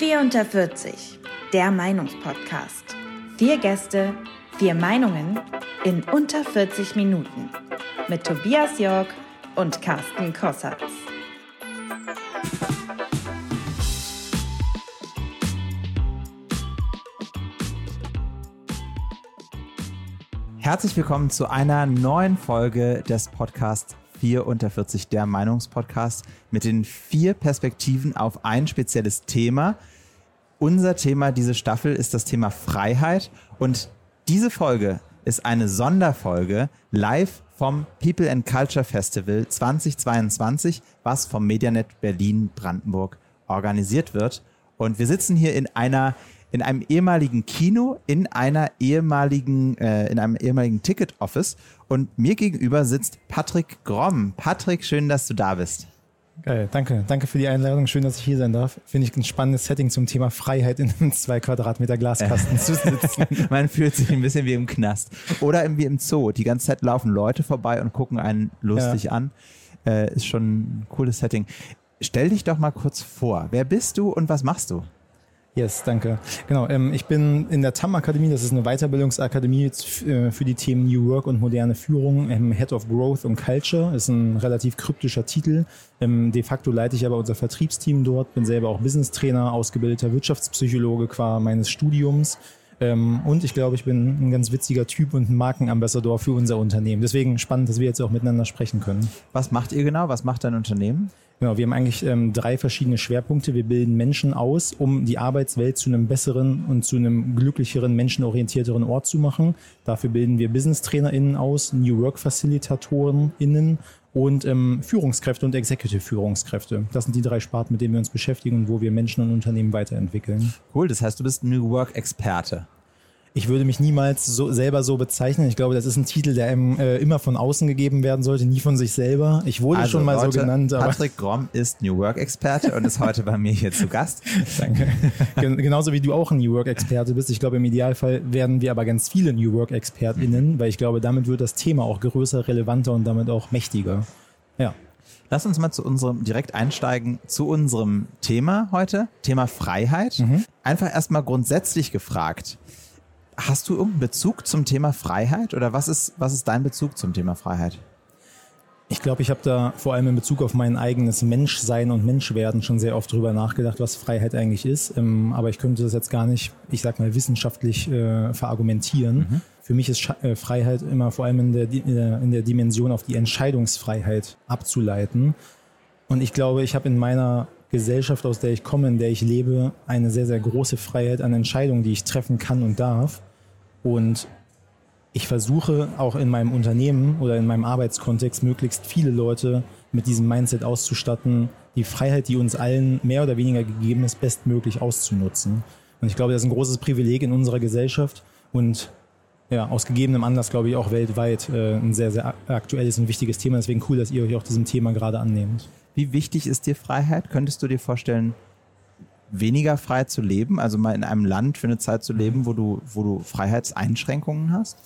4 unter 40, der Meinungspodcast. Vier Gäste, vier Meinungen in unter 40 Minuten. Mit Tobias Jörg und Carsten Kossatz. Herzlich willkommen zu einer neuen Folge des Podcasts 4 unter 40, der Meinungspodcast mit den vier Perspektiven auf ein spezielles Thema. Unser Thema diese Staffel ist das Thema Freiheit und diese Folge ist eine Sonderfolge live vom People and Culture Festival 2022, was vom Medianet Berlin Brandenburg organisiert wird. Und wir sitzen hier in einer in einem ehemaligen Kino, in einer ehemaligen, äh, in einem ehemaligen Ticket Office. Und mir gegenüber sitzt Patrick Gromm. Patrick, schön, dass du da bist. Geil, danke. Danke für die Einladung. Schön, dass ich hier sein darf. Finde ich ein spannendes Setting zum Thema Freiheit in einem zwei Quadratmeter Glaskasten zu sitzen. Man fühlt sich ein bisschen wie im Knast. Oder wie im Zoo. Die ganze Zeit laufen Leute vorbei und gucken einen lustig ja. an. Äh, ist schon ein cooles Setting. Stell dich doch mal kurz vor. Wer bist du und was machst du? Yes, danke. Genau, ähm, ich bin in der TAM Akademie, das ist eine Weiterbildungsakademie äh, für die Themen New Work und moderne Führung, ähm, Head of Growth und Culture, ist ein relativ kryptischer Titel. Ähm, de facto leite ich aber unser Vertriebsteam dort, bin selber auch Business Trainer, ausgebildeter Wirtschaftspsychologe qua meines Studiums. Ähm, und ich glaube, ich bin ein ganz witziger Typ und ein Markenambassador für unser Unternehmen. Deswegen spannend, dass wir jetzt auch miteinander sprechen können. Was macht ihr genau? Was macht dein Unternehmen? Genau, wir haben eigentlich ähm, drei verschiedene Schwerpunkte. Wir bilden Menschen aus, um die Arbeitswelt zu einem besseren und zu einem glücklicheren, menschenorientierteren Ort zu machen. Dafür bilden wir Business-TrainerInnen aus, New Work-FacilitatorInnen und ähm, Führungskräfte und Executive-Führungskräfte. Das sind die drei Sparten, mit denen wir uns beschäftigen und wo wir Menschen und Unternehmen weiterentwickeln. Cool, das heißt, du bist New Work-Experte. Ich würde mich niemals so, selber so bezeichnen. Ich glaube, das ist ein Titel, der einem äh, immer von außen gegeben werden sollte, nie von sich selber. Ich wurde also, schon mal Leute, so genannt. Patrick Gromm ist New Work-Experte und ist heute bei mir hier zu Gast. Danke. Genauso wie du auch ein New Work-Experte bist. Ich glaube, im Idealfall werden wir aber ganz viele New Work-ExpertInnen, weil ich glaube, damit wird das Thema auch größer, relevanter und damit auch mächtiger. Ja. Lass uns mal zu unserem direkt einsteigen zu unserem Thema heute, Thema Freiheit. Mhm. Einfach erstmal grundsätzlich gefragt. Hast du irgendeinen Bezug zum Thema Freiheit oder was ist, was ist dein Bezug zum Thema Freiheit? Ich glaube, ich habe da vor allem in Bezug auf mein eigenes Menschsein und Menschwerden schon sehr oft drüber nachgedacht, was Freiheit eigentlich ist. Ähm, aber ich könnte das jetzt gar nicht, ich sag mal, wissenschaftlich äh, verargumentieren. Mhm. Für mich ist äh, Freiheit immer vor allem in der, in der Dimension auf die Entscheidungsfreiheit abzuleiten. Und ich glaube, ich habe in meiner Gesellschaft, aus der ich komme, in der ich lebe, eine sehr, sehr große Freiheit an Entscheidungen, die ich treffen kann und darf. Und ich versuche auch in meinem Unternehmen oder in meinem Arbeitskontext möglichst viele Leute mit diesem Mindset auszustatten, die Freiheit, die uns allen mehr oder weniger gegeben ist, bestmöglich auszunutzen. Und ich glaube, das ist ein großes Privileg in unserer Gesellschaft und ja, aus gegebenem Anlass, glaube ich, auch weltweit äh, ein sehr, sehr aktuelles und wichtiges Thema. Deswegen cool, dass ihr euch auch diesem Thema gerade annehmt. Wie wichtig ist dir Freiheit? Könntest du dir vorstellen, weniger frei zu leben, also mal in einem Land für eine Zeit zu leben, wo du, wo du Freiheitseinschränkungen hast?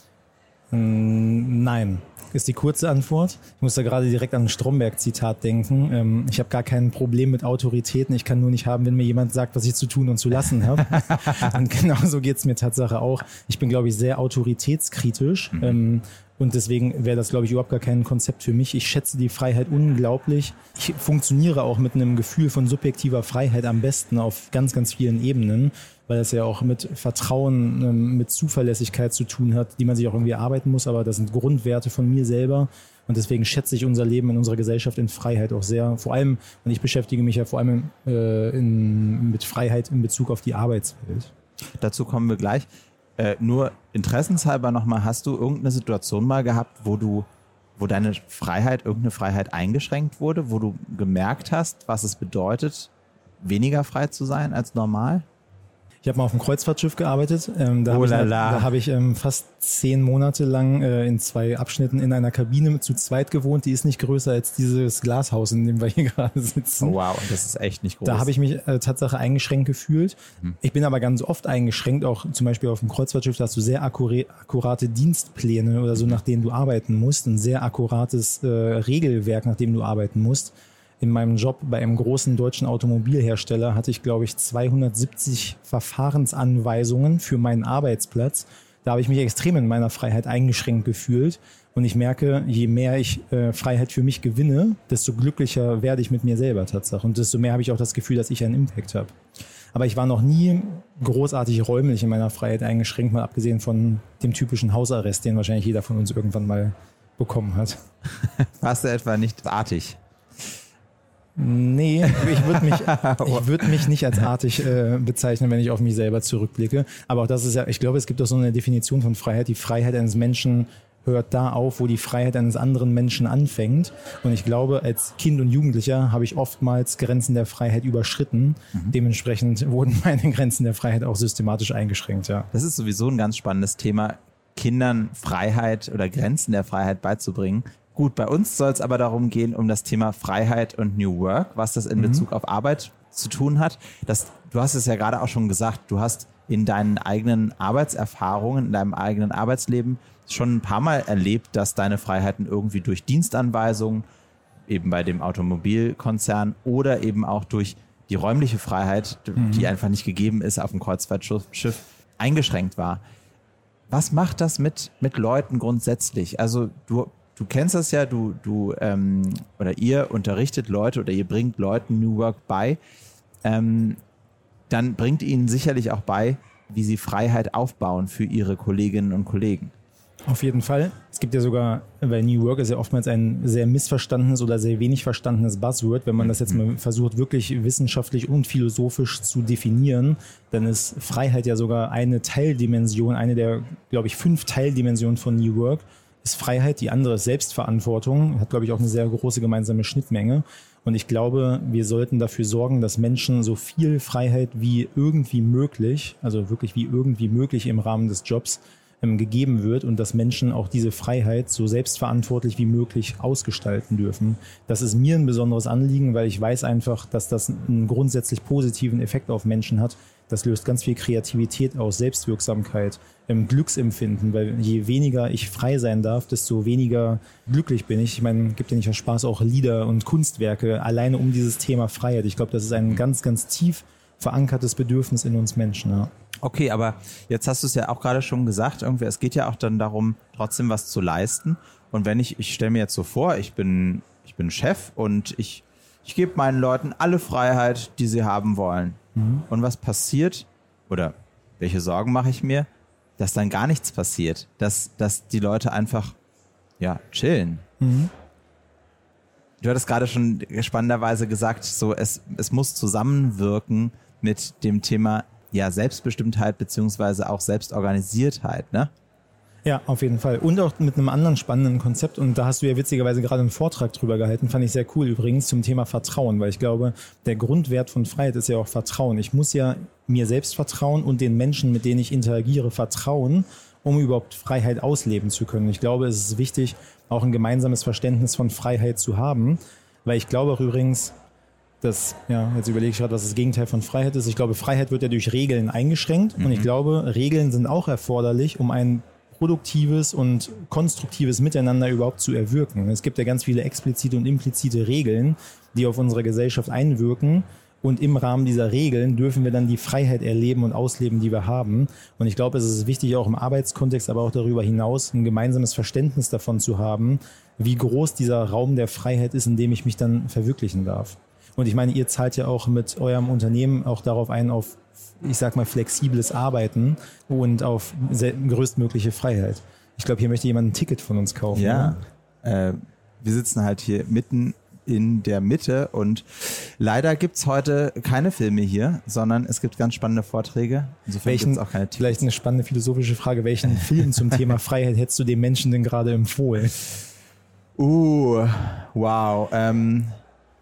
Mm, nein, ist die kurze Antwort. Ich muss da gerade direkt an ein Stromberg-Zitat denken. Ähm, ich habe gar kein Problem mit Autoritäten. Ich kann nur nicht haben, wenn mir jemand sagt, was ich zu tun und zu lassen habe. und genauso geht's mir Tatsache auch. Ich bin, glaube ich, sehr autoritätskritisch. Mhm. Und deswegen wäre das, glaube ich, überhaupt gar kein Konzept für mich. Ich schätze die Freiheit unglaublich. Ich funktioniere auch mit einem Gefühl von subjektiver Freiheit am besten auf ganz, ganz vielen Ebenen, weil das ja auch mit Vertrauen, ähm, mit Zuverlässigkeit zu tun hat, die man sich auch irgendwie arbeiten muss. Aber das sind Grundwerte von mir selber. Und deswegen schätze ich unser Leben in unserer Gesellschaft in Freiheit auch sehr. Vor allem, und ich beschäftige mich ja vor allem äh, in, mit Freiheit in Bezug auf die Arbeitswelt. Dazu kommen wir gleich. Äh, nur interessenshalber nochmal, hast du irgendeine Situation mal gehabt, wo du, wo deine Freiheit, irgendeine Freiheit eingeschränkt wurde, wo du gemerkt hast, was es bedeutet, weniger frei zu sein als normal? Ich habe mal auf einem Kreuzfahrtschiff gearbeitet. Ähm, da oh habe ich, halt, da hab ich ähm, fast zehn Monate lang äh, in zwei Abschnitten in einer Kabine zu zweit gewohnt. Die ist nicht größer als dieses Glashaus, in dem wir hier gerade sitzen. Oh, wow, das ist echt nicht groß. Da habe ich mich äh, Tatsache eingeschränkt gefühlt. Mhm. Ich bin aber ganz oft eingeschränkt, auch zum Beispiel auf dem Kreuzfahrtschiff, da hast du sehr akkurate, akkurate Dienstpläne oder so, nach denen du arbeiten musst. Ein sehr akkurates äh, Regelwerk, nach dem du arbeiten musst in meinem Job bei einem großen deutschen Automobilhersteller hatte ich, glaube ich, 270 Verfahrensanweisungen für meinen Arbeitsplatz. Da habe ich mich extrem in meiner Freiheit eingeschränkt gefühlt. Und ich merke, je mehr ich äh, Freiheit für mich gewinne, desto glücklicher werde ich mit mir selber tatsächlich. Und desto mehr habe ich auch das Gefühl, dass ich einen Impact habe. Aber ich war noch nie großartig räumlich in meiner Freiheit eingeschränkt, mal abgesehen von dem typischen Hausarrest, den wahrscheinlich jeder von uns irgendwann mal bekommen hat. Warst du etwa nicht artig? Nee, ich würde mich, ich würd mich nicht als artig äh, bezeichnen, wenn ich auf mich selber zurückblicke. Aber auch das ist ja, ich glaube, es gibt auch so eine Definition von Freiheit. Die Freiheit eines Menschen hört da auf, wo die Freiheit eines anderen Menschen anfängt. Und ich glaube, als Kind und Jugendlicher habe ich oftmals Grenzen der Freiheit überschritten. Mhm. Dementsprechend wurden meine Grenzen der Freiheit auch systematisch eingeschränkt, ja. Das ist sowieso ein ganz spannendes Thema, Kindern Freiheit oder Grenzen der Freiheit beizubringen. Gut, bei uns soll es aber darum gehen, um das Thema Freiheit und New Work, was das in mhm. Bezug auf Arbeit zu tun hat. Das, du hast es ja gerade auch schon gesagt, du hast in deinen eigenen Arbeitserfahrungen, in deinem eigenen Arbeitsleben schon ein paar Mal erlebt, dass deine Freiheiten irgendwie durch Dienstanweisungen, eben bei dem Automobilkonzern oder eben auch durch die räumliche Freiheit, mhm. die einfach nicht gegeben ist auf dem Kreuzfahrtschiff, eingeschränkt war. Was macht das mit, mit Leuten grundsätzlich? Also du, du kennst das ja, du, du ähm, oder ihr unterrichtet Leute oder ihr bringt Leuten New Work bei. Ähm, dann bringt ihnen sicherlich auch bei, wie sie Freiheit aufbauen für ihre Kolleginnen und Kollegen. Auf jeden Fall. Es gibt ja sogar, weil New Work ist ja oftmals ein sehr missverstandenes oder sehr wenig verstandenes Buzzword. Wenn man das jetzt mal versucht, wirklich wissenschaftlich und philosophisch zu definieren, dann ist Freiheit ja sogar eine Teildimension, eine der, glaube ich, fünf Teildimensionen von New Work ist Freiheit. Die andere ist Selbstverantwortung, hat, glaube ich, auch eine sehr große gemeinsame Schnittmenge. Und ich glaube, wir sollten dafür sorgen, dass Menschen so viel Freiheit wie irgendwie möglich, also wirklich wie irgendwie möglich im Rahmen des Jobs, ähm, gegeben wird und dass Menschen auch diese Freiheit so selbstverantwortlich wie möglich ausgestalten dürfen. Das ist mir ein besonderes Anliegen, weil ich weiß einfach, dass das einen grundsätzlich positiven Effekt auf Menschen hat. Das löst ganz viel Kreativität aus, Selbstwirksamkeit, ähm, Glücksempfinden, weil je weniger ich frei sein darf, desto weniger glücklich bin ich. Ich meine, gibt ja nicht Spaß auch Lieder und Kunstwerke alleine um dieses Thema Freiheit. Ich glaube, das ist ein ganz, ganz tief verankertes Bedürfnis in uns Menschen. Ja. Okay, aber jetzt hast du es ja auch gerade schon gesagt, irgendwie, es geht ja auch dann darum, trotzdem was zu leisten. Und wenn ich, ich stelle mir jetzt so vor, ich bin, ich bin Chef und ich, ich gebe meinen Leuten alle Freiheit, die sie haben wollen. Mhm. Und was passiert, oder welche Sorgen mache ich mir, dass dann gar nichts passiert, dass, dass die Leute einfach, ja, chillen. Mhm. Du hattest gerade schon spannenderweise gesagt, so es, es muss zusammenwirken mit dem Thema ja, Selbstbestimmtheit beziehungsweise auch Selbstorganisiertheit, ne? Ja, auf jeden Fall. Und auch mit einem anderen spannenden Konzept. Und da hast du ja witzigerweise gerade einen Vortrag drüber gehalten. Fand ich sehr cool übrigens zum Thema Vertrauen, weil ich glaube, der Grundwert von Freiheit ist ja auch Vertrauen. Ich muss ja mir selbst vertrauen und den Menschen, mit denen ich interagiere, vertrauen, um überhaupt Freiheit ausleben zu können. Ich glaube, es ist wichtig, auch ein gemeinsames Verständnis von Freiheit zu haben, weil ich glaube auch übrigens, das, ja, jetzt überlege ich gerade, was das Gegenteil von Freiheit ist. Ich glaube, Freiheit wird ja durch Regeln eingeschränkt mhm. und ich mhm. glaube, Regeln sind auch erforderlich, um ein produktives und konstruktives Miteinander überhaupt zu erwirken. Es gibt ja ganz viele explizite und implizite Regeln, die auf unsere Gesellschaft einwirken. Und im Rahmen dieser Regeln dürfen wir dann die Freiheit erleben und ausleben, die wir haben. Und ich glaube, es ist wichtig, auch im Arbeitskontext, aber auch darüber hinaus, ein gemeinsames Verständnis davon zu haben, wie groß dieser Raum der Freiheit ist, in dem ich mich dann verwirklichen darf. Und ich meine, ihr zahlt ja auch mit eurem Unternehmen auch darauf ein, auf, ich sag mal, flexibles Arbeiten und auf größtmögliche Freiheit. Ich glaube, hier möchte jemand ein Ticket von uns kaufen. Ja. Äh, wir sitzen halt hier mitten in der Mitte und leider gibt's heute keine Filme hier, sondern es gibt ganz spannende Vorträge. Insofern welchen, auch keine Vielleicht eine spannende philosophische Frage. Welchen Film zum Thema Freiheit hättest du dem Menschen denn gerade empfohlen? Uh, wow. Ähm,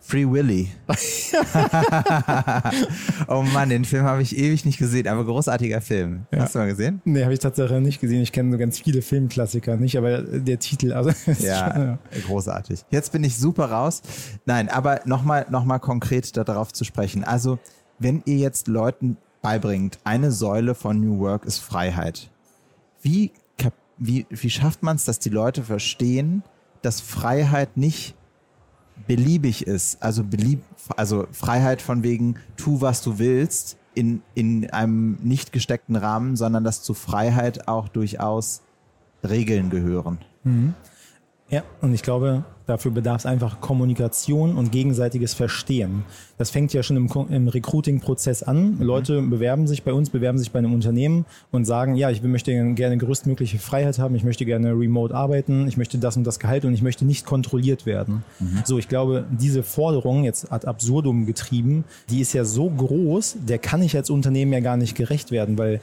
Free Willy. oh Mann, den Film habe ich ewig nicht gesehen, aber großartiger Film. Ja. Hast du mal gesehen? Nee, habe ich tatsächlich nicht gesehen. Ich kenne so ganz viele Filmklassiker nicht, aber der Titel, also ja, schon, ja, großartig. Jetzt bin ich super raus. Nein, aber nochmal noch mal konkret darauf zu sprechen. Also, wenn ihr jetzt Leuten beibringt, eine Säule von New Work ist Freiheit. Wie, wie, wie schafft man es, dass die Leute verstehen, dass Freiheit nicht beliebig ist, also belieb, also Freiheit von wegen, tu was du willst, in, in einem nicht gesteckten Rahmen, sondern dass zu Freiheit auch durchaus Regeln gehören. Mhm. Ja, und ich glaube, dafür bedarf es einfach Kommunikation und gegenseitiges Verstehen. Das fängt ja schon im, im Recruiting-Prozess an. Mhm. Leute bewerben sich bei uns, bewerben sich bei einem Unternehmen und sagen, ja, ich möchte gerne größtmögliche Freiheit haben, ich möchte gerne remote arbeiten, ich möchte das und das Gehalt und ich möchte nicht kontrolliert werden. Mhm. So, ich glaube, diese Forderung, jetzt ad absurdum getrieben, die ist ja so groß, der kann ich als Unternehmen ja gar nicht gerecht werden, weil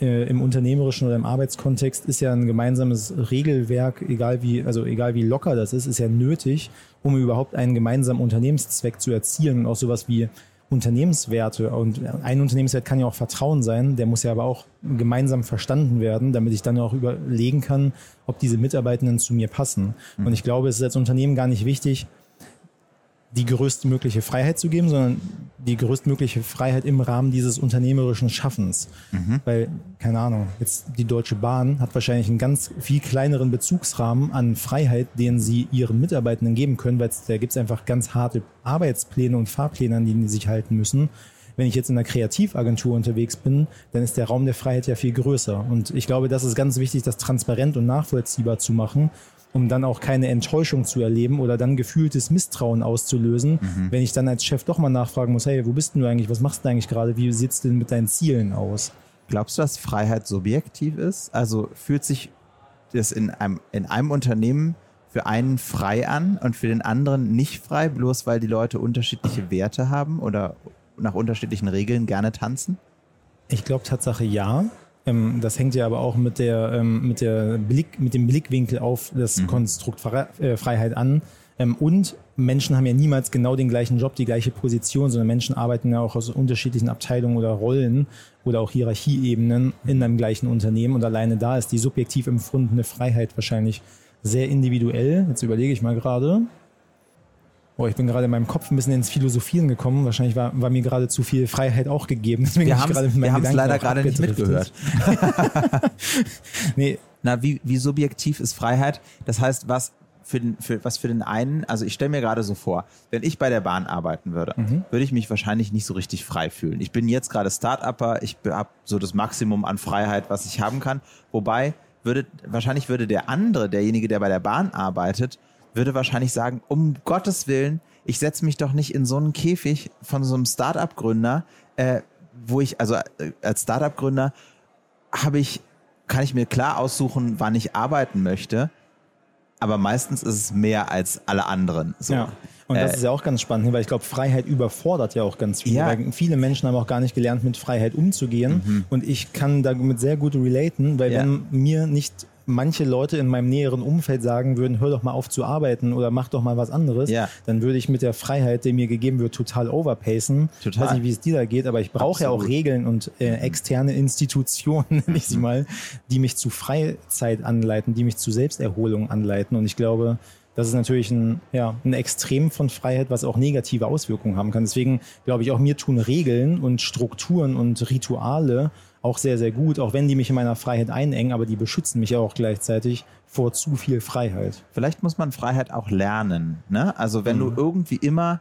im unternehmerischen oder im Arbeitskontext ist ja ein gemeinsames Regelwerk, egal wie, also egal wie locker das ist, ist ja nötig, um überhaupt einen gemeinsamen Unternehmenszweck zu erzielen und auch sowas wie Unternehmenswerte. Und ein Unternehmenswert kann ja auch Vertrauen sein, der muss ja aber auch gemeinsam verstanden werden, damit ich dann auch überlegen kann, ob diese Mitarbeitenden zu mir passen. Mhm. Und ich glaube, es ist als Unternehmen gar nicht wichtig, die größtmögliche Freiheit zu geben, sondern die größtmögliche Freiheit im Rahmen dieses unternehmerischen Schaffens. Mhm. Weil, keine Ahnung, jetzt die Deutsche Bahn hat wahrscheinlich einen ganz viel kleineren Bezugsrahmen an Freiheit, den sie ihren Mitarbeitenden geben können, weil da gibt es einfach ganz harte Arbeitspläne und Fahrpläne, an die sie sich halten müssen. Wenn ich jetzt in einer Kreativagentur unterwegs bin, dann ist der Raum der Freiheit ja viel größer. Und ich glaube, das ist ganz wichtig, das transparent und nachvollziehbar zu machen um dann auch keine Enttäuschung zu erleben oder dann gefühltes Misstrauen auszulösen, mhm. wenn ich dann als Chef doch mal nachfragen muss, hey, wo bist du eigentlich, was machst du eigentlich gerade, wie sieht's denn mit deinen Zielen aus? Glaubst du, dass Freiheit subjektiv ist? Also fühlt sich das in einem, in einem Unternehmen für einen frei an und für den anderen nicht frei, bloß weil die Leute unterschiedliche Werte haben oder nach unterschiedlichen Regeln gerne tanzen? Ich glaube Tatsache ja. Ähm, das hängt ja aber auch mit der, ähm, mit der Blick, mit dem Blickwinkel auf das mhm. Konstrukt äh, Freiheit an. Ähm, und Menschen haben ja niemals genau den gleichen Job, die gleiche Position, sondern Menschen arbeiten ja auch aus unterschiedlichen Abteilungen oder Rollen oder auch Hierarchieebenen in einem gleichen Unternehmen. Und alleine da ist die subjektiv empfundene Freiheit wahrscheinlich sehr individuell. Jetzt überlege ich mal gerade. Boah, ich bin gerade in meinem Kopf ein bisschen ins Philosophieren gekommen. Wahrscheinlich war, war mir gerade zu viel Freiheit auch gegeben. Deswegen wir haben es leider gerade nicht mitgehört. nee. Na, wie, wie subjektiv ist Freiheit? Das heißt, was für den, für, was für den einen, also ich stelle mir gerade so vor, wenn ich bei der Bahn arbeiten würde, mhm. würde ich mich wahrscheinlich nicht so richtig frei fühlen. Ich bin jetzt gerade Start-Upper, ich habe so das Maximum an Freiheit, was ich haben kann. Wobei würde, wahrscheinlich würde der andere, derjenige, der bei der Bahn arbeitet, würde wahrscheinlich sagen, um Gottes Willen, ich setze mich doch nicht in so einen Käfig von so einem Startup-Gründer, äh, wo ich, also äh, als Startup-Gründer habe ich, kann ich mir klar aussuchen, wann ich arbeiten möchte. Aber meistens ist es mehr als alle anderen. So. Ja. Und das äh, ist ja auch ganz spannend, weil ich glaube, Freiheit überfordert ja auch ganz viel. Ja. Viele Menschen haben auch gar nicht gelernt, mit Freiheit umzugehen. Mhm. Und ich kann damit sehr gut relaten, weil ja. wenn mir nicht manche Leute in meinem näheren Umfeld sagen würden, hör doch mal auf zu arbeiten oder mach doch mal was anderes, ja. dann würde ich mit der Freiheit, die mir gegeben wird, total overpacen. Total. Ich weiß nicht, wie es dir da geht, aber ich brauche ja auch Regeln und äh, externe Institutionen, nenne ich sie mal, die mich zu Freizeit anleiten, die mich zu Selbsterholung anleiten. Und ich glaube, das ist natürlich ein, ja, ein Extrem von Freiheit, was auch negative Auswirkungen haben kann. Deswegen glaube ich auch, mir tun Regeln und Strukturen und Rituale auch sehr, sehr gut, auch wenn die mich in meiner Freiheit einengen, aber die beschützen mich ja auch gleichzeitig vor zu viel Freiheit. Vielleicht muss man Freiheit auch lernen. Ne? Also wenn mhm. du irgendwie immer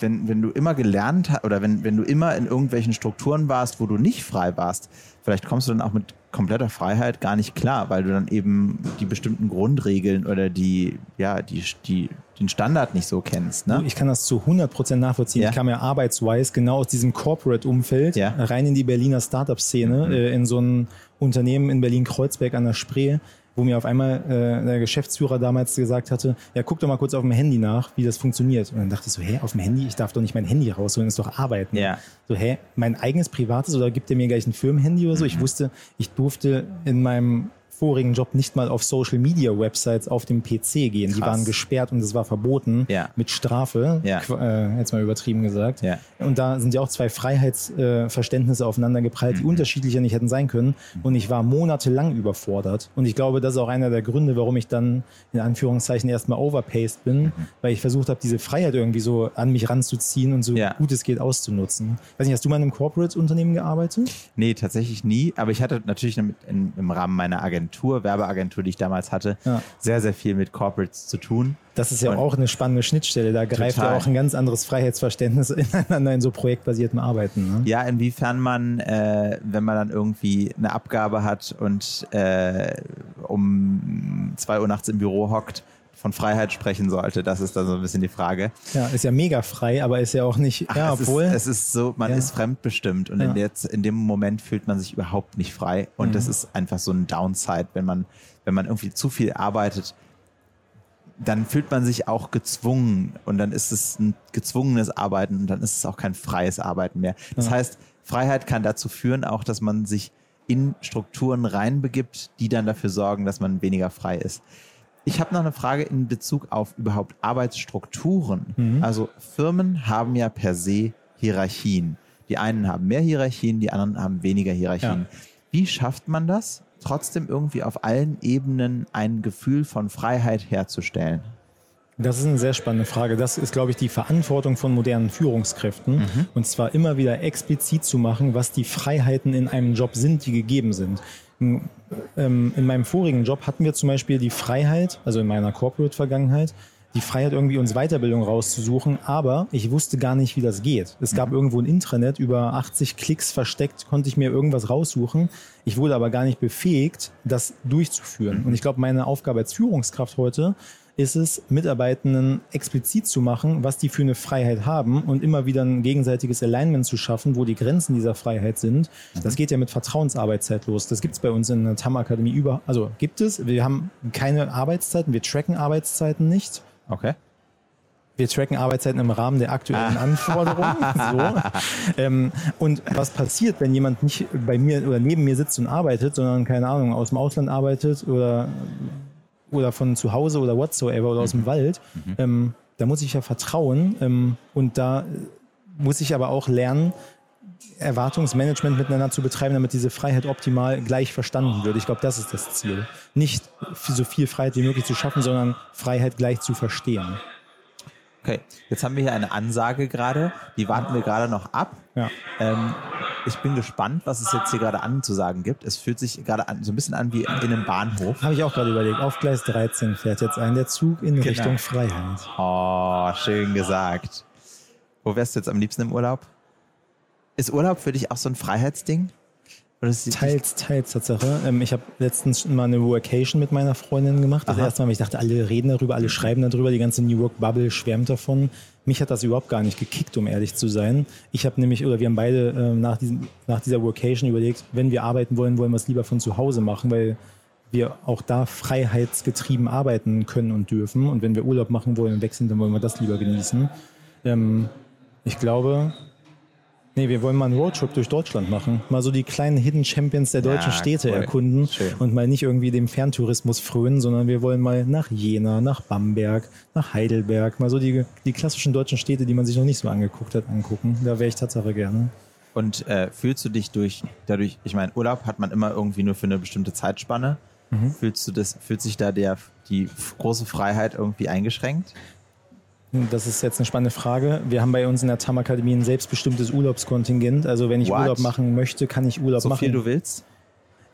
wenn, wenn du immer gelernt hast oder wenn, wenn du immer in irgendwelchen Strukturen warst, wo du nicht frei warst, vielleicht kommst du dann auch mit kompletter Freiheit gar nicht klar, weil du dann eben die bestimmten Grundregeln oder die, ja, die, die, den Standard nicht so kennst. Ne? Ich kann das zu 100% nachvollziehen. Ja. Ich kam ja arbeitsweise genau aus diesem Corporate-Umfeld ja. rein in die Berliner Startup-Szene, mhm. äh, in so ein Unternehmen in Berlin-Kreuzberg an der Spree wo mir auf einmal äh, der Geschäftsführer damals gesagt hatte, ja, guck doch mal kurz auf dem Handy nach, wie das funktioniert. Und dann dachte ich so, hä, auf dem Handy? Ich darf doch nicht mein Handy rausholen, ist doch Arbeiten. Ja. So, hä, mein eigenes privates oder gibt er mir gleich ein Firmenhandy oder so? Mhm. Ich wusste, ich durfte in meinem vorigen Job nicht mal auf Social Media Websites auf dem PC gehen. Krass. Die waren gesperrt und es war verboten ja. mit Strafe, ja. äh, jetzt mal übertrieben gesagt. Ja. Und da sind ja auch zwei Freiheitsverständnisse äh, aufeinander geprallt, die mhm. unterschiedlicher nicht hätten sein können. Und ich war monatelang überfordert. Und ich glaube, das ist auch einer der Gründe, warum ich dann in Anführungszeichen erstmal overpaced bin, mhm. weil ich versucht habe, diese Freiheit irgendwie so an mich ranzuziehen und so gut es geht auszunutzen. Weiß nicht, hast du mal in einem Corporate-Unternehmen gearbeitet? Nee, tatsächlich nie. Aber ich hatte natürlich im Rahmen meiner Agentur Agentur, Werbeagentur, die ich damals hatte, Ja. sehr, sehr viel mit Corporates zu tun. Das ist ja Und- auch eine spannende Schnittstelle. Da greift Total. ja auch ein ganz anderes Freiheitsverständnis ineinander in so projektbasiertem Arbeiten. Ne? Ja, inwiefern man, äh, wenn man dann irgendwie eine Abgabe hat und äh, um zwei Uhr nachts im Büro hockt, von Freiheit sprechen sollte, das ist dann so ein bisschen die Frage. Ja, ist ja mega frei, aber ist ja auch nicht, ja, es, obwohl. ist, es ist so, man Ja. ist fremdbestimmt und Ja. in, der, in dem Moment fühlt man sich überhaupt nicht frei und Mhm. das ist einfach so ein Downside, wenn man, wenn man irgendwie zu viel arbeitet, dann fühlt man sich auch gezwungen und dann ist es ein gezwungenes Arbeiten und dann ist es auch kein freies Arbeiten mehr. Das Ja. heißt, Freiheit kann dazu führen, auch dass man sich in Strukturen reinbegibt, die dann dafür sorgen, dass man weniger frei ist. Ich habe noch eine Frage in Bezug auf überhaupt Arbeitsstrukturen. Mhm. Also Firmen haben ja per se Hierarchien. Die einen haben mehr Hierarchien, die anderen haben weniger Hierarchien. Wie schafft man das, trotzdem irgendwie auf allen Ebenen ein Gefühl von Freiheit herzustellen? Das ist eine sehr spannende Frage. Das ist, glaube ich, die Verantwortung von modernen Führungskräften. Und zwar immer wieder explizit zu machen, was die Freiheiten in einem Job sind, die gegeben sind. Ähm, In meinem vorigen Job hatten wir zum Beispiel die Freiheit, also in meiner Corporate-Vergangenheit, die Freiheit, irgendwie uns Weiterbildung rauszusuchen, aber ich wusste gar nicht, wie das geht. Es gab irgendwo ein Intranet, über 80 Klicks versteckt, konnte ich mir irgendwas raussuchen. Ich wurde aber gar nicht befähigt, das durchzuführen. Und ich glaube, meine Aufgabe als Führungskraft heute ist es, Mitarbeitenden explizit zu machen, was die für eine Freiheit haben und immer wieder ein gegenseitiges Alignment zu schaffen, wo die Grenzen dieser Freiheit sind. Das geht ja mit Vertrauensarbeitszeit los. Das gibt es bei uns in der TAM-Akademie über, also gibt es. Wir haben keine Arbeitszeiten, wir tracken Arbeitszeiten nicht. Okay. Wir tracken Arbeitszeiten im Rahmen der aktuellen Anforderungen. So. Ähm, und was passiert, wenn jemand nicht bei mir oder neben mir sitzt und arbeitet, sondern keine Ahnung, aus dem Ausland arbeitet oder, oder von zu Hause oder whatsoever oder aus dem Wald, ähm, da muss ich ja vertrauen ähm, und da muss ich aber auch lernen, Erwartungsmanagement miteinander zu betreiben, damit diese Freiheit optimal gleich verstanden wird. Ich glaube, das ist das Ziel. Nicht so viel Freiheit wie möglich zu schaffen, sondern Freiheit gleich zu verstehen. Okay, jetzt haben wir hier eine Ansage gerade, die warten wir gerade noch ab. Ja. Ähm, ich bin gespannt, was es jetzt hier gerade anzusagen gibt. Es fühlt sich gerade an, so ein bisschen an wie in einem Bahnhof. Habe ich auch gerade überlegt. Auf Gleis 13 fährt jetzt ein der Zug in Richtung Freiheit. Oh, schön gesagt. Wo wärst du jetzt am liebsten im Urlaub? Ist Urlaub für dich auch so ein Freiheitsding? Teils, teils Tatsache. Ähm, ich habe letztens mal eine Workation mit meiner Freundin gemacht. Das Aha. erste Mal, weil ich dachte, alle reden darüber, alle schreiben darüber, die ganze New York Bubble schwärmt davon. Mich hat das überhaupt gar nicht gekickt, um ehrlich zu sein. Ich habe nämlich, oder wir haben beide ähm, nach, diesem, nach dieser Workation überlegt, wenn wir arbeiten wollen, wollen wir es lieber von zu Hause machen, weil wir auch da freiheitsgetrieben arbeiten können und dürfen. Und wenn wir Urlaub machen wollen und wechseln, dann wollen wir das lieber genießen. Ähm, ich glaube, nee, wir wollen mal einen Roadtrip durch Deutschland machen. Mal so die kleinen Hidden Champions der deutschen Ja, Städte cool. erkunden Schön. und mal nicht irgendwie dem Ferntourismus frönen, sondern wir wollen mal nach Jena, nach Bamberg, nach Heidelberg, mal so die, die klassischen deutschen Städte, die man sich noch nicht so angeguckt hat, angucken. Da wäre ich Tatsache gerne. Und äh, fühlst du dich durch, dadurch, ich meine, Urlaub hat man immer irgendwie nur für eine bestimmte Zeitspanne. Mhm. Fühlst du das, fühlt sich da der, die große Freiheit irgendwie eingeschränkt? Das ist jetzt eine spannende Frage. Wir haben bei uns in der TAM Akademie ein selbstbestimmtes Urlaubskontingent. Also wenn ich What? Urlaub machen möchte, kann ich Urlaub So machen. viel du willst?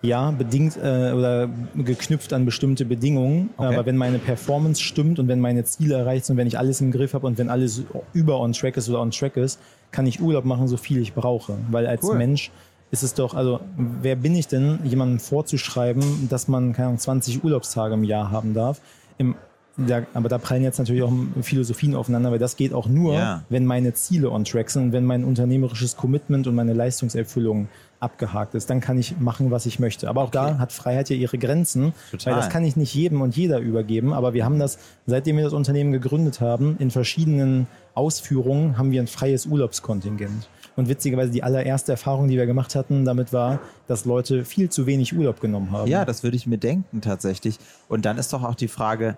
Ja, bedingt äh, oder geknüpft an bestimmte Bedingungen. Okay. Aber wenn meine Performance stimmt und wenn meine Ziele erreicht sind, wenn ich alles im Griff habe und wenn alles über on track ist oder on track ist, kann ich Urlaub machen, so viel ich brauche. Weil als Cool. Mensch ist es doch, also wer bin ich denn, jemandem vorzuschreiben, dass man keine Ahnung, 20 Urlaubstage im Jahr haben darf? Im, da, aber da prallen jetzt natürlich auch Philosophien aufeinander, weil das geht auch nur, Ja. wenn meine Ziele on track sind und wenn mein unternehmerisches Commitment und meine Leistungserfüllung abgehakt ist, dann kann ich machen, was ich möchte. Aber auch da hat Freiheit ja ihre Grenzen, Total. weil das kann ich nicht jedem und jeder übergeben. Aber wir haben das, seitdem wir das Unternehmen gegründet haben, in verschiedenen Ausführungen haben wir ein freies Urlaubskontingent. Und witzigerweise die allererste Erfahrung, die wir gemacht hatten, damit war, dass Leute viel zu wenig Urlaub genommen haben. Ja, das würde ich mir denken tatsächlich. Und dann ist doch auch die Frage,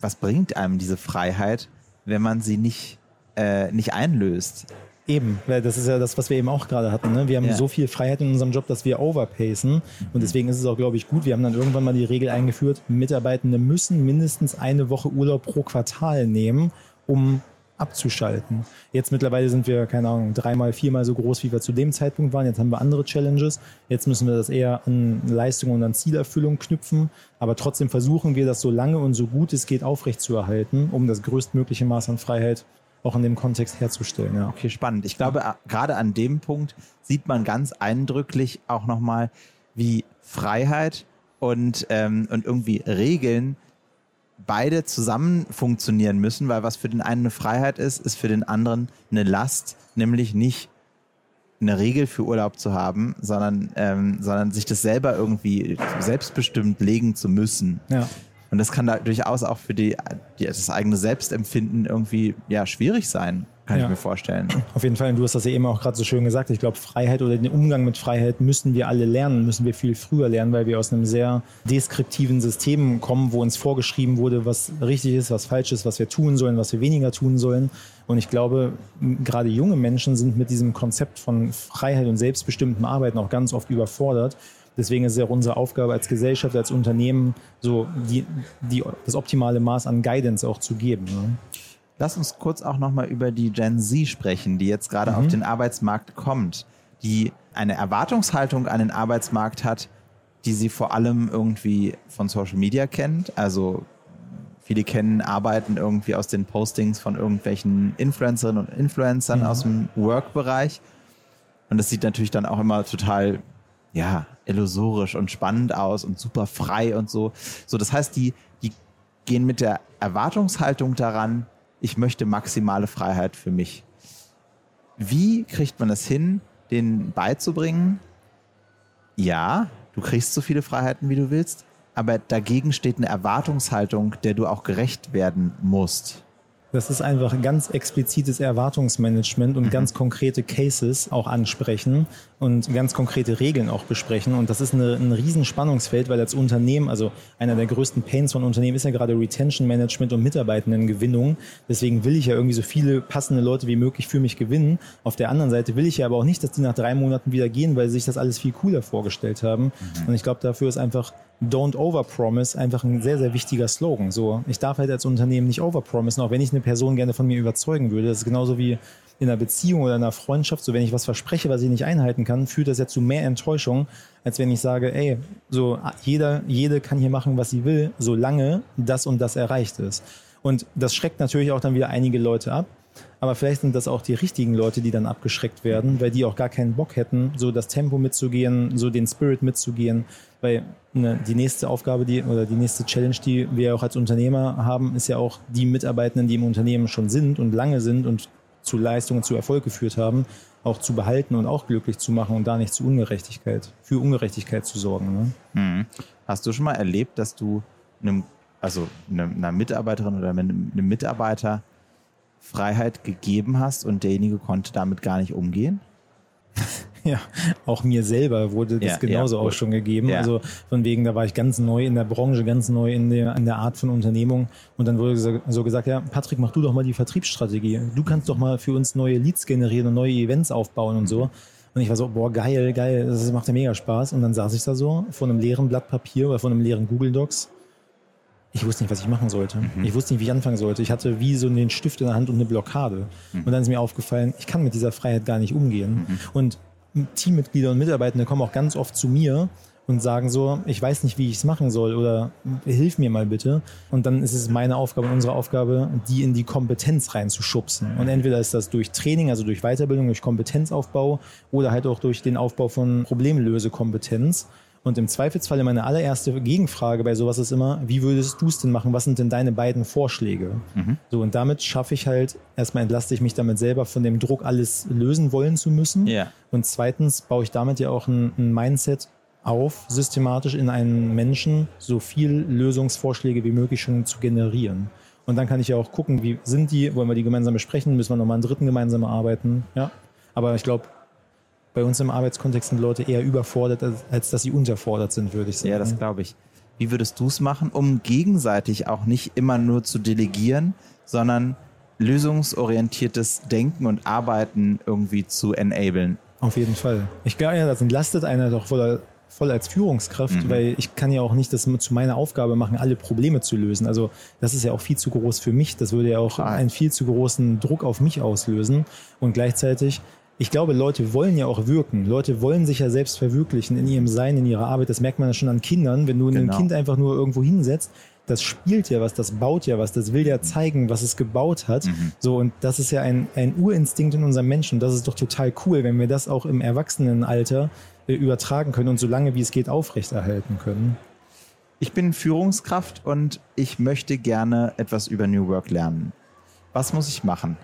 was bringt einem diese Freiheit, wenn man sie nicht, äh, nicht einlöst? Eben, weil das ist ja das, was wir eben auch gerade hatten. Ne? Wir haben Ja. so viel Freiheit in unserem Job, dass wir overpacen. Und deswegen ist es auch, glaube ich, gut. Wir haben dann irgendwann mal die Regel eingeführt, Mitarbeitende müssen mindestens eine Woche Urlaub pro Quartal nehmen, um abzuschalten. Jetzt mittlerweile sind wir, keine Ahnung, dreimal, viermal so groß, wie wir zu dem Zeitpunkt waren. Jetzt haben wir andere Challenges. Jetzt müssen wir das eher an Leistung und an Zielerfüllung knüpfen. Aber trotzdem versuchen wir, das so lange und so gut es geht aufrechtzuerhalten, um das größtmögliche Maß an Freiheit auch in dem Kontext herzustellen. Ja. Okay, spannend. Ich glaube, gerade an dem Punkt sieht man ganz eindrücklich auch nochmal, wie Freiheit und, ähm, und irgendwie Regeln beide zusammen funktionieren müssen, weil was für den einen eine Freiheit ist, ist für den anderen eine Last, nämlich nicht eine Regel für Urlaub zu haben, sondern, ähm, sondern sich das selber irgendwie selbstbestimmt legen zu müssen. Ja. Und das kann da durchaus auch für die, die, das eigene Selbstempfinden irgendwie ja, schwierig sein, kann ja. ich mir vorstellen. Auf jeden Fall, und du hast das ja eben auch gerade so schön gesagt, ich glaube, Freiheit oder den Umgang mit Freiheit müssen wir alle lernen, müssen wir viel früher lernen, weil wir aus einem sehr deskriptiven System kommen, wo uns vorgeschrieben wurde, was richtig ist, was falsch ist, was wir tun sollen, was wir weniger tun sollen. Und ich glaube, gerade junge Menschen sind mit diesem Konzept von Freiheit und selbstbestimmtem Arbeiten auch ganz oft überfordert Deswegen ist es ja unsere Aufgabe als Gesellschaft, als Unternehmen, so die, die, das optimale Maß an Guidance auch zu geben. Ne? Lass uns kurz auch nochmal über die Gen Z sprechen, die jetzt gerade mhm. auf den Arbeitsmarkt kommt, die eine Erwartungshaltung an den Arbeitsmarkt hat, die sie vor allem irgendwie von Social Media kennt. Also viele kennen Arbeiten irgendwie aus den Postings von irgendwelchen Influencerinnen und Influencern mhm. aus dem Work-Bereich. Und das sieht natürlich dann auch immer total ja, illusorisch und spannend aus und super frei und so. So, das heißt, die, die gehen mit der Erwartungshaltung daran, ich möchte maximale Freiheit für mich. Wie kriegt man es hin, denen beizubringen? Ja, du kriegst so viele Freiheiten, wie du willst, aber dagegen steht eine Erwartungshaltung, der du auch gerecht werden musst. Das ist einfach ganz explizites Erwartungsmanagement und mhm. ganz konkrete Cases auch ansprechen und ganz konkrete Regeln auch besprechen. Und das ist eine, ein Riesenspannungsfeld, weil als Unternehmen, also einer der größten Pains von Unternehmen ist ja gerade Retention Management und Mitarbeitendengewinnung. Deswegen will ich ja irgendwie so viele passende Leute wie möglich für mich gewinnen. Auf der anderen Seite will ich ja aber auch nicht, dass die nach drei Monaten wieder gehen, weil sie sich das alles viel cooler vorgestellt haben. Mhm. Und ich glaube, dafür ist einfach Don't Overpromise einfach ein sehr, sehr wichtiger Slogan. So, ich darf halt als Unternehmen nicht overpromisen, auch wenn ich eine Person gerne von mir überzeugen würde. Das ist genauso wie in einer Beziehung oder einer Freundschaft. So, wenn ich was verspreche, was ich nicht einhalten kann, führt das ja zu mehr Enttäuschung, als wenn ich sage, ey, so jeder, jede kann hier machen, was sie will, solange das und das erreicht ist. Und das schreckt natürlich auch dann wieder einige Leute ab. Aber vielleicht sind das auch die richtigen Leute, die dann abgeschreckt werden, weil die auch gar keinen Bock hätten, so das Tempo mitzugehen, so den Spirit mitzugehen. Weil ne, die nächste Aufgabe, die oder die nächste Challenge, die wir auch als Unternehmer haben, ist ja auch die Mitarbeitenden, die im Unternehmen schon sind und lange sind und zu Leistungen, zu Erfolg geführt haben, auch zu behalten und auch glücklich zu machen und da nicht zu Ungerechtigkeit, für Ungerechtigkeit zu sorgen. Ne? Mhm. Hast du schon mal erlebt, dass du einem, also einer Mitarbeiterin oder einem Mitarbeiter Freiheit gegeben hast und derjenige konnte damit gar nicht umgehen? Ja, auch mir selber wurde das ja, genauso ja, auch schon gegeben. Ja. Also von wegen, da war ich ganz neu in der Branche, ganz neu in der, in der Art von Unternehmung. Und dann wurde so gesagt, ja, Patrick, mach du doch mal die Vertriebsstrategie. Du kannst doch mal für uns neue Leads generieren und neue Events aufbauen und so. Und ich war so, boah, geil, geil, das macht ja mega Spaß. Und dann saß ich da so vor einem leeren Blatt Papier oder vor einem leeren Google Docs ich wusste nicht, was ich machen sollte. Mhm. Ich wusste nicht, wie ich anfangen sollte. Ich hatte wie so einen Stift in der Hand und eine Blockade. Mhm. Und dann ist mir aufgefallen, ich kann mit dieser Freiheit gar nicht umgehen. Mhm. Und Teammitglieder und Mitarbeitende kommen auch ganz oft zu mir und sagen so, ich weiß nicht, wie ich es machen soll oder hilf mir mal bitte. Und dann ist es meine Aufgabe und unsere Aufgabe, die in die Kompetenz reinzuschubsen. Und entweder ist das durch Training, also durch Weiterbildung, durch Kompetenzaufbau oder halt auch durch den Aufbau von Problemlösekompetenz. Und im Zweifelsfalle meine allererste Gegenfrage bei sowas ist immer, wie würdest du es denn machen? Was sind denn deine beiden Vorschläge? Mhm. So, und damit schaffe ich halt, erstmal entlaste ich mich damit selber von dem Druck, alles lösen wollen zu müssen. Ja. Und zweitens baue ich damit ja auch ein, ein Mindset auf, systematisch in einen Menschen so viel Lösungsvorschläge wie möglich schon zu generieren. Und dann kann ich ja auch gucken, wie sind die, wollen wir die gemeinsam besprechen, müssen wir nochmal einen dritten gemeinsam arbeiten. Ja. Aber ich glaube, bei uns im Arbeitskontext sind Leute eher überfordert, als, als dass sie unterfordert sind, würde ich sagen. Ja, das glaube ich. Wie würdest du es machen, um gegenseitig auch nicht immer nur zu delegieren, sondern lösungsorientiertes Denken und Arbeiten irgendwie zu enablen? Auf jeden Fall. Ich glaube, ja, das entlastet einer doch voller voll als Führungskraft, mhm. weil ich kann ja auch nicht das zu meiner Aufgabe machen, alle Probleme zu lösen. Also das ist ja auch viel zu groß für mich. Das würde ja auch einen viel zu großen Druck auf mich auslösen. Und gleichzeitig ich glaube, Leute wollen ja auch wirken. Leute wollen sich ja selbst verwirklichen in ihrem Sein, in ihrer Arbeit. Das merkt man ja schon an Kindern. Wenn du genau. ein Kind einfach nur irgendwo hinsetzt, das spielt ja was, das baut ja was, das will ja zeigen, was es gebaut hat. Mhm. So, und das ist ja ein, ein Urinstinkt in unserem Menschen. Das ist doch total cool, wenn wir das auch im Erwachsenenalter äh, übertragen können und so lange wie es geht aufrechterhalten können. Ich bin Führungskraft und ich möchte gerne etwas über New Work lernen. Was muss ich machen?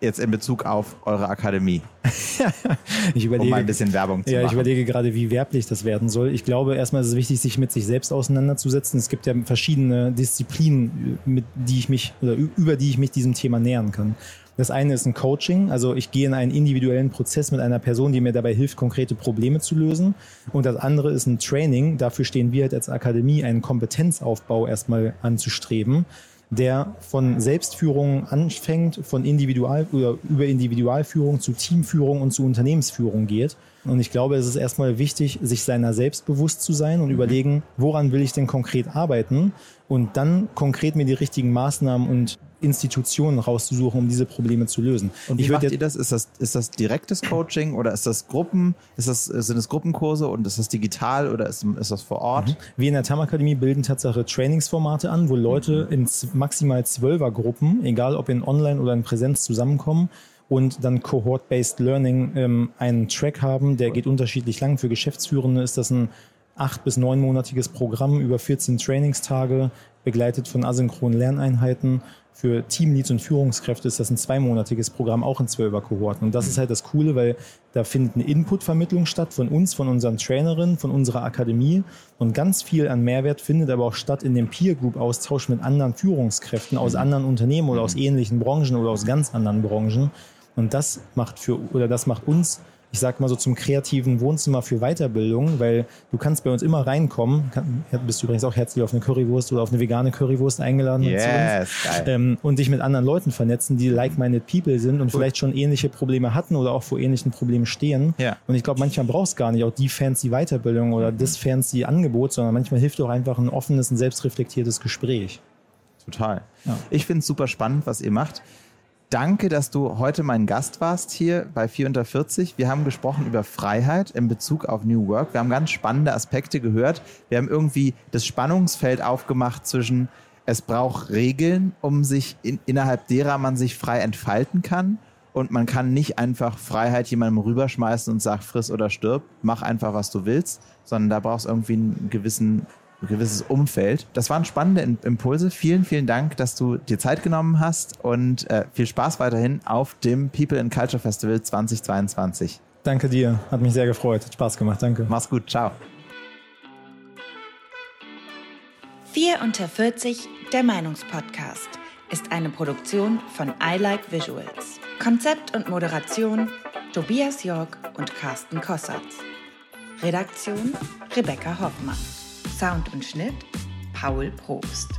Jetzt in Bezug auf eure Akademie? ich überlege, um mal ein bisschen Werbung zu ja, machen. Ja, ich überlege gerade, wie werblich das werden soll. Ich glaube, erstmal ist es wichtig, sich mit sich selbst auseinanderzusetzen. Es gibt ja verschiedene Disziplinen, mit die ich mich oder über die ich mich diesem Thema nähern kann. Das eine ist ein Coaching, also ich gehe in einen individuellen Prozess mit einer Person, die mir dabei hilft, konkrete Probleme zu lösen. Und das andere ist ein Training. Dafür stehen wir halt als Akademie, einen Kompetenzaufbau erstmal anzustreben der von Selbstführung anfängt, von Individual oder über Individualführung zu Teamführung und zu Unternehmensführung geht. Und ich glaube, es ist erstmal wichtig, sich seiner selbst bewusst zu sein und mhm. überlegen, woran will ich denn konkret arbeiten und dann konkret mir die richtigen Maßnahmen und Institutionen rauszusuchen, um diese Probleme zu lösen. Und wie ich macht ihr das? Ist das, ist das direktes Coaching oder ist das Gruppen? Ist das, sind es Gruppenkurse und ist das digital oder ist, ist das vor Ort? Mhm. Wir in der TAM Akademie bilden Tatsache Trainingsformate an, wo Leute mhm. in maximal zwölfer Gruppen, egal ob in Online oder in Präsenz zusammenkommen und dann Cohort-Based Learning ähm, einen Track haben, der geht unterschiedlich lang. Für Geschäftsführende ist das ein acht bis neunmonatiges Programm über 14 Trainingstage, begleitet von asynchronen Lerneinheiten. Für Teamleads und Führungskräfte ist das ein zweimonatiges Programm, auch in zwölfer Kohorten. Und das ist halt das Coole, weil da findet eine Inputvermittlung statt von uns, von unseren Trainerinnen, von unserer Akademie. Und ganz viel an Mehrwert findet aber auch statt in dem Peer Group Austausch mit anderen Führungskräften aus anderen Unternehmen oder aus ähnlichen Branchen oder aus ganz anderen Branchen. Und das macht für, oder das macht uns ich sag mal so zum kreativen Wohnzimmer für Weiterbildung, weil du kannst bei uns immer reinkommen. Kann, bist du übrigens auch herzlich auf eine Currywurst oder auf eine vegane Currywurst eingeladen yes. Ähm, und dich mit anderen Leuten vernetzen, die like-minded people sind und cool. vielleicht schon ähnliche Probleme hatten oder auch vor ähnlichen Problemen stehen. Ja. Und ich glaube, manchmal brauchst du gar nicht auch die fancy Weiterbildung oder das fancy Angebot, sondern manchmal hilft auch einfach ein offenes und selbstreflektiertes Gespräch. Total. Ja. Ich finde es super spannend, was ihr macht. Danke, dass du heute mein Gast warst hier bei 4 unter 40. Wir haben gesprochen über Freiheit in Bezug auf New Work. Wir haben ganz spannende Aspekte gehört. Wir haben irgendwie das Spannungsfeld aufgemacht zwischen, es braucht Regeln, um sich in, innerhalb derer man sich frei entfalten kann. Und man kann nicht einfach Freiheit jemandem rüberschmeißen und sagen, friss oder stirb, mach einfach, was du willst, sondern da brauchst du irgendwie einen gewissen gewisses Umfeld. Das waren spannende Impulse. Vielen, vielen Dank, dass du dir Zeit genommen hast und äh, viel Spaß weiterhin auf dem People and Culture Festival 2022. Danke dir, hat mich sehr gefreut, hat Spaß gemacht, danke. Mach's gut, ciao. 4 unter 40, der Meinungspodcast, ist eine Produktion von I Like Visuals. Konzept und Moderation Tobias Jörg und Carsten Kossatz. Redaktion Rebecca Hoffmann. Sound und Schnitt Paul Probst.